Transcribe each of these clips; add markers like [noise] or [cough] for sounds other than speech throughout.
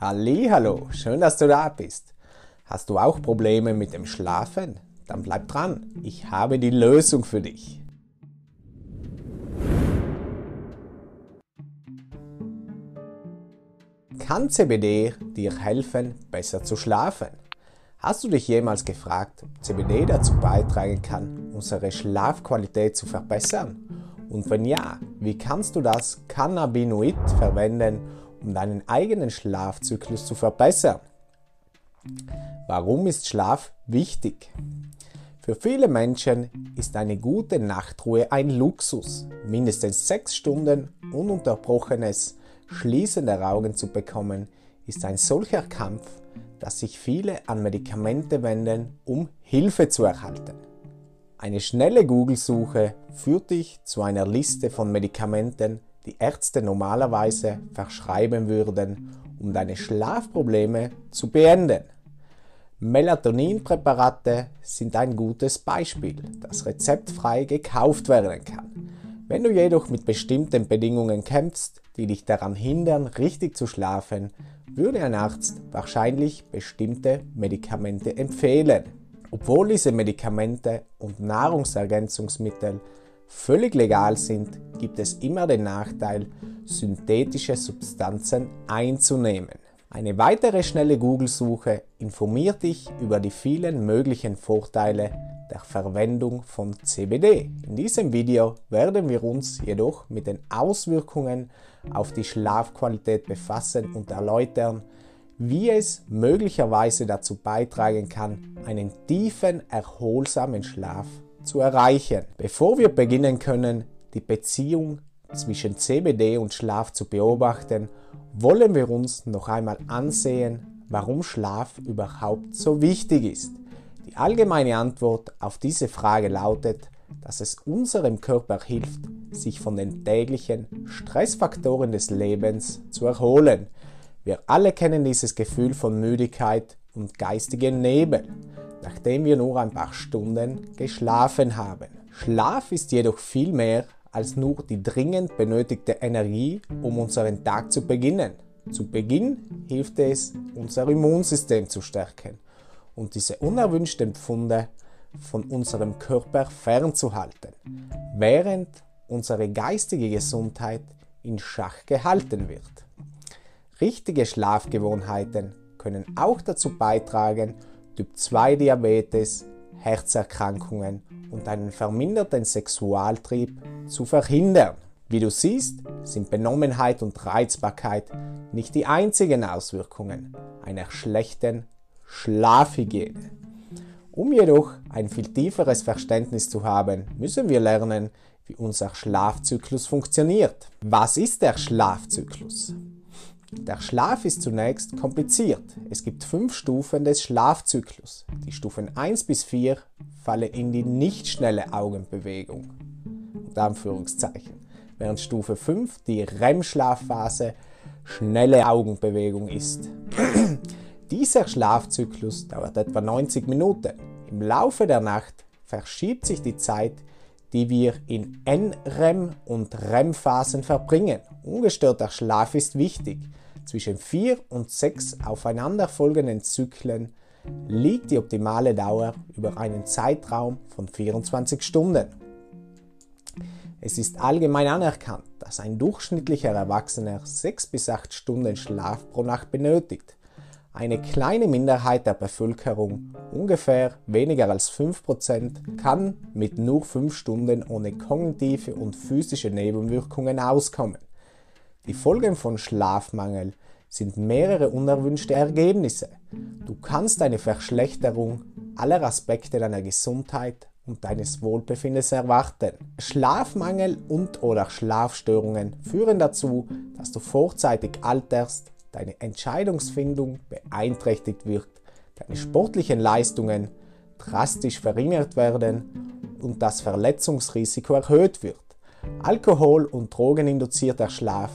Hallo, schön, dass du da bist. Hast du auch Probleme mit dem Schlafen? Dann bleib dran, ich habe die Lösung für dich. Kann CBD dir helfen, besser zu schlafen? Hast du dich jemals gefragt, ob CBD dazu beitragen kann, unsere Schlafqualität zu verbessern? Und wenn ja, wie kannst du das Cannabinoid verwenden, um deinen eigenen Schlafzyklus zu verbessern. Warum ist Schlaf wichtig? Für viele Menschen ist eine gute Nachtruhe ein Luxus. Mindestens sechs Stunden ununterbrochenes Schließen der Augen zu bekommen, ist ein solcher Kampf, dass sich viele an Medikamente wenden, um Hilfe zu erhalten. Eine schnelle Google-Suche führt dich zu einer Liste von Medikamenten, die Ärzte normalerweise verschreiben würden, um deine Schlafprobleme zu beenden. Melatoninpräparate sind ein gutes Beispiel, das rezeptfrei gekauft werden kann. Wenn du jedoch mit bestimmten Bedingungen kämpfst, die dich daran hindern, richtig zu schlafen, würde ein Arzt wahrscheinlich bestimmte Medikamente empfehlen. Obwohl diese Medikamente und Nahrungsergänzungsmittel völlig legal sind, gibt es immer den Nachteil, synthetische Substanzen einzunehmen. Eine weitere schnelle Google-Suche informiert dich über die vielen möglichen Vorteile der Verwendung von CBD. In diesem Video werden wir uns jedoch mit den Auswirkungen auf die Schlafqualität befassen und erläutern, wie es möglicherweise dazu beitragen kann, einen tiefen, erholsamen Schlaf zu erreichen. Bevor wir beginnen können, die Beziehung zwischen CBD und Schlaf zu beobachten, wollen wir uns noch einmal ansehen, warum Schlaf überhaupt so wichtig ist. Die allgemeine Antwort auf diese Frage lautet, dass es unserem Körper hilft, sich von den täglichen Stressfaktoren des Lebens zu erholen. Wir alle kennen dieses Gefühl von Müdigkeit und geistigen Nebel nachdem wir nur ein paar Stunden geschlafen haben. Schlaf ist jedoch viel mehr als nur die dringend benötigte Energie, um unseren Tag zu beginnen. Zu Beginn hilft es, unser Immunsystem zu stärken und diese unerwünschten Pfunde von unserem Körper fernzuhalten, während unsere geistige Gesundheit in Schach gehalten wird. Richtige Schlafgewohnheiten können auch dazu beitragen, Typ 2 Diabetes, Herzerkrankungen und einen verminderten Sexualtrieb zu verhindern. Wie du siehst, sind Benommenheit und Reizbarkeit nicht die einzigen Auswirkungen einer schlechten Schlafhygiene. Um jedoch ein viel tieferes Verständnis zu haben, müssen wir lernen, wie unser Schlafzyklus funktioniert. Was ist der Schlafzyklus? Der Schlaf ist zunächst kompliziert. Es gibt fünf Stufen des Schlafzyklus. Die Stufen 1 bis 4 fallen in die nicht schnelle Augenbewegung. Anführungszeichen. Während Stufe 5 die REM-Schlafphase schnelle Augenbewegung ist. [clears throat] Dieser Schlafzyklus dauert etwa 90 Minuten. Im Laufe der Nacht verschiebt sich die Zeit, die wir in NREM und REM-Phasen verbringen. Ungestörter Schlaf ist wichtig. Zwischen vier und sechs aufeinanderfolgenden Zyklen liegt die optimale Dauer über einen Zeitraum von 24 Stunden. Es ist allgemein anerkannt, dass ein durchschnittlicher Erwachsener sechs bis acht Stunden Schlaf pro Nacht benötigt. Eine kleine Minderheit der Bevölkerung, ungefähr weniger als 5%, kann mit nur 5 Stunden ohne kognitive und physische Nebenwirkungen auskommen. Die Folgen von Schlafmangel sind mehrere unerwünschte Ergebnisse. Du kannst eine Verschlechterung aller Aspekte deiner Gesundheit und deines Wohlbefindens erwarten. Schlafmangel und oder Schlafstörungen führen dazu, dass du vorzeitig alterst, deine Entscheidungsfindung beeinträchtigt wird, deine sportlichen Leistungen drastisch verringert werden und das Verletzungsrisiko erhöht wird. Alkohol- und drogeninduzierter Schlaf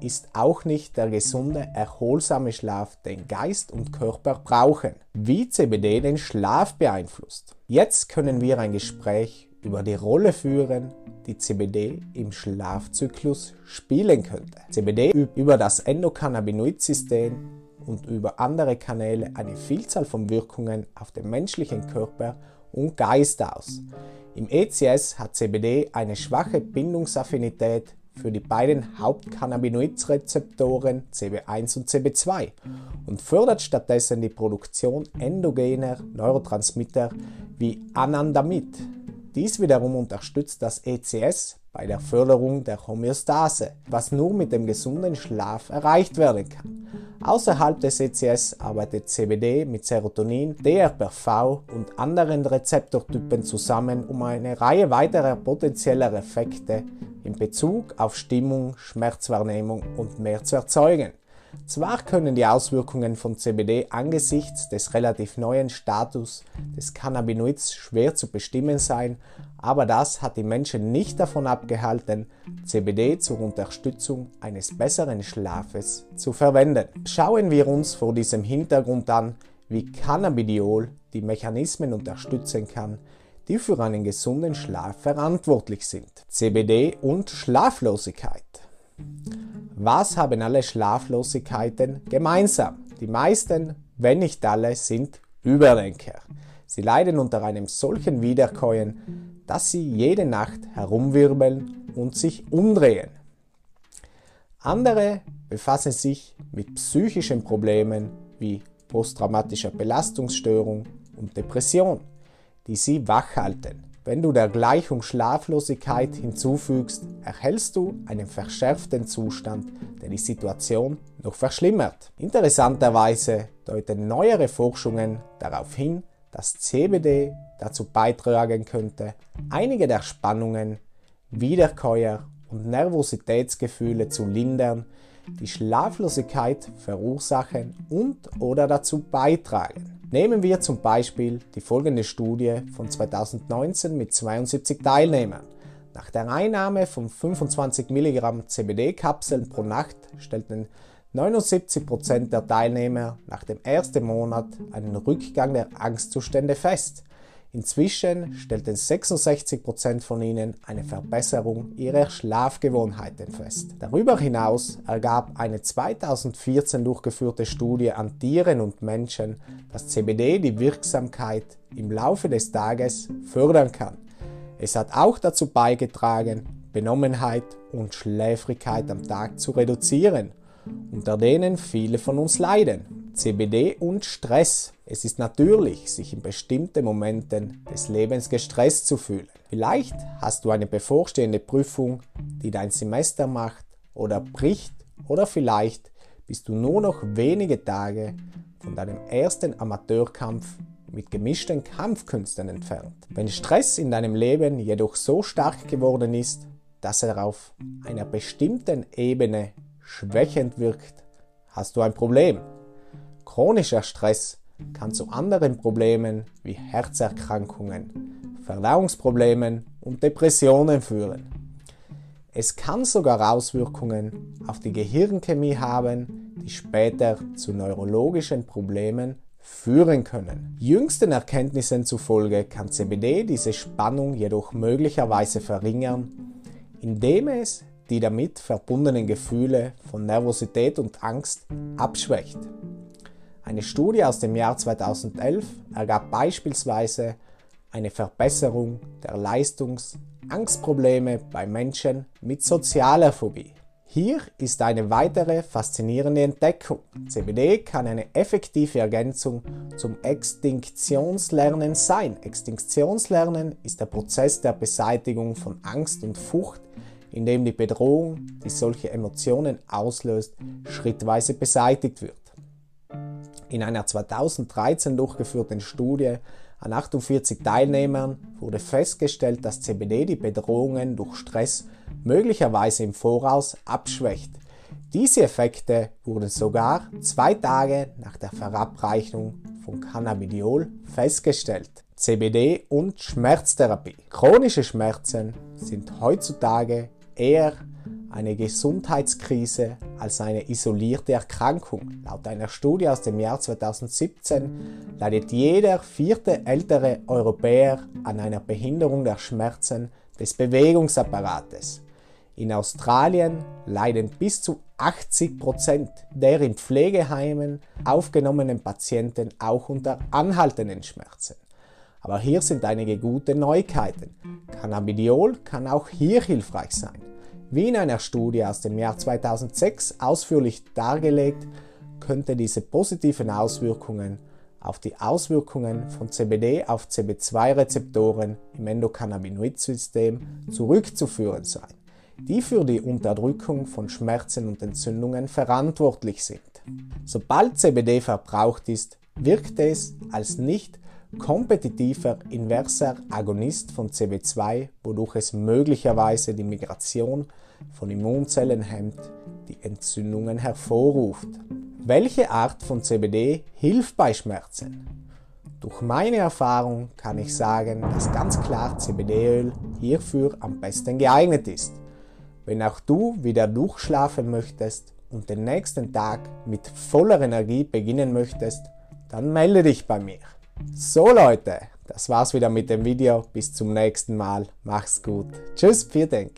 ist auch nicht der gesunde, erholsame Schlaf, den Geist und Körper brauchen. Wie CBD den Schlaf beeinflusst. Jetzt können wir ein Gespräch über die Rolle führen, die CBD im Schlafzyklus spielen könnte. CBD übt über das Endokannabinoid-System und über andere Kanäle eine Vielzahl von Wirkungen auf den menschlichen Körper und Geist aus. Im ECS hat CBD eine schwache Bindungsaffinität für die beiden Hauptcannabinoidrezeptoren CB1 und CB2 und fördert stattdessen die Produktion endogener Neurotransmitter wie Anandamid. Dies wiederum unterstützt das ECS bei der Förderung der Homöostase, was nur mit dem gesunden Schlaf erreicht werden kann. Außerhalb des ECS arbeitet CBD mit Serotonin, DRPV und anderen Rezeptortypen zusammen, um eine Reihe weiterer potenzieller Effekte in Bezug auf Stimmung, Schmerzwahrnehmung und mehr zu erzeugen. Zwar können die Auswirkungen von CBD angesichts des relativ neuen Status des Cannabinoids schwer zu bestimmen sein, aber das hat die Menschen nicht davon abgehalten, CBD zur Unterstützung eines besseren Schlafes zu verwenden. Schauen wir uns vor diesem Hintergrund an, wie Cannabidiol die Mechanismen unterstützen kann, die für einen gesunden Schlaf verantwortlich sind. CBD und Schlaflosigkeit. Was haben alle Schlaflosigkeiten gemeinsam? Die meisten, wenn nicht alle, sind Überdenker. Sie leiden unter einem solchen Wiederkäuen, dass sie jede Nacht herumwirbeln und sich umdrehen. Andere befassen sich mit psychischen Problemen wie posttraumatischer Belastungsstörung und Depression, die sie wachhalten. Wenn du der Gleichung Schlaflosigkeit hinzufügst, erhältst du einen verschärften Zustand, der die Situation noch verschlimmert. Interessanterweise deuten neuere Forschungen darauf hin, dass CBD dazu beitragen könnte, einige der Spannungen, Wiederkäuer und Nervositätsgefühle zu lindern, die Schlaflosigkeit verursachen und oder dazu beitragen. Nehmen wir zum Beispiel die folgende Studie von 2019 mit 72 Teilnehmern. Nach der Einnahme von 25 Milligramm CBD-Kapseln pro Nacht stellten 79% der Teilnehmer nach dem ersten Monat einen Rückgang der Angstzustände fest. Inzwischen stellten 66% von ihnen eine Verbesserung ihrer Schlafgewohnheiten fest. Darüber hinaus ergab eine 2014 durchgeführte Studie an Tieren und Menschen, dass CBD die Wirksamkeit im Laufe des Tages fördern kann. Es hat auch dazu beigetragen, Benommenheit und Schläfrigkeit am Tag zu reduzieren, unter denen viele von uns leiden. CBD und Stress. Es ist natürlich, sich in bestimmten Momenten des Lebens gestresst zu fühlen. Vielleicht hast du eine bevorstehende Prüfung, die dein Semester macht oder bricht oder vielleicht bist du nur noch wenige Tage von deinem ersten Amateurkampf mit gemischten Kampfkünsten entfernt. Wenn Stress in deinem Leben jedoch so stark geworden ist, dass er auf einer bestimmten Ebene schwächend wirkt, hast du ein Problem. Chronischer Stress kann zu anderen Problemen wie Herzerkrankungen, Verdauungsproblemen und Depressionen führen. Es kann sogar Auswirkungen auf die Gehirnchemie haben, die später zu neurologischen Problemen führen können. Jüngsten Erkenntnissen zufolge kann CBD diese Spannung jedoch möglicherweise verringern, indem es die damit verbundenen Gefühle von Nervosität und Angst abschwächt. Eine Studie aus dem Jahr 2011 ergab beispielsweise eine Verbesserung der Leistungsangstprobleme bei Menschen mit sozialer Phobie. Hier ist eine weitere faszinierende Entdeckung. CBD kann eine effektive Ergänzung zum Extinktionslernen sein. Extinktionslernen ist der Prozess der Beseitigung von Angst und Furcht, in dem die Bedrohung, die solche Emotionen auslöst, schrittweise beseitigt wird. In einer 2013 durchgeführten Studie an 48 Teilnehmern wurde festgestellt, dass CBD die Bedrohungen durch Stress möglicherweise im Voraus abschwächt. Diese Effekte wurden sogar zwei Tage nach der Verabreichung von Cannabidiol festgestellt. CBD und Schmerztherapie. Chronische Schmerzen sind heutzutage eher eine Gesundheitskrise als eine isolierte Erkrankung. Laut einer Studie aus dem Jahr 2017 leidet jeder vierte ältere Europäer an einer Behinderung der Schmerzen des Bewegungsapparates. In Australien leiden bis zu 80% der in Pflegeheimen aufgenommenen Patienten auch unter anhaltenden Schmerzen. Aber hier sind einige gute Neuigkeiten. Cannabidiol kann auch hier hilfreich sein. Wie in einer Studie aus dem Jahr 2006 ausführlich dargelegt, könnte diese positiven Auswirkungen auf die Auswirkungen von CBD auf CB2-Rezeptoren im Endokannabinoid-System zurückzuführen sein, die für die Unterdrückung von Schmerzen und Entzündungen verantwortlich sind. Sobald CBD verbraucht ist, wirkt es als nicht kompetitiver inverser Agonist von CB2, wodurch es möglicherweise die Migration von Immunzellen hemmt, die Entzündungen hervorruft. Welche Art von CBD hilft bei Schmerzen? Durch meine Erfahrung kann ich sagen, dass ganz klar CBD-Öl hierfür am besten geeignet ist. Wenn auch du wieder durchschlafen möchtest und den nächsten Tag mit voller Energie beginnen möchtest, dann melde dich bei mir. So Leute, das war's wieder mit dem Video. Bis zum nächsten Mal. Mach's gut. Tschüss, vielen Dank.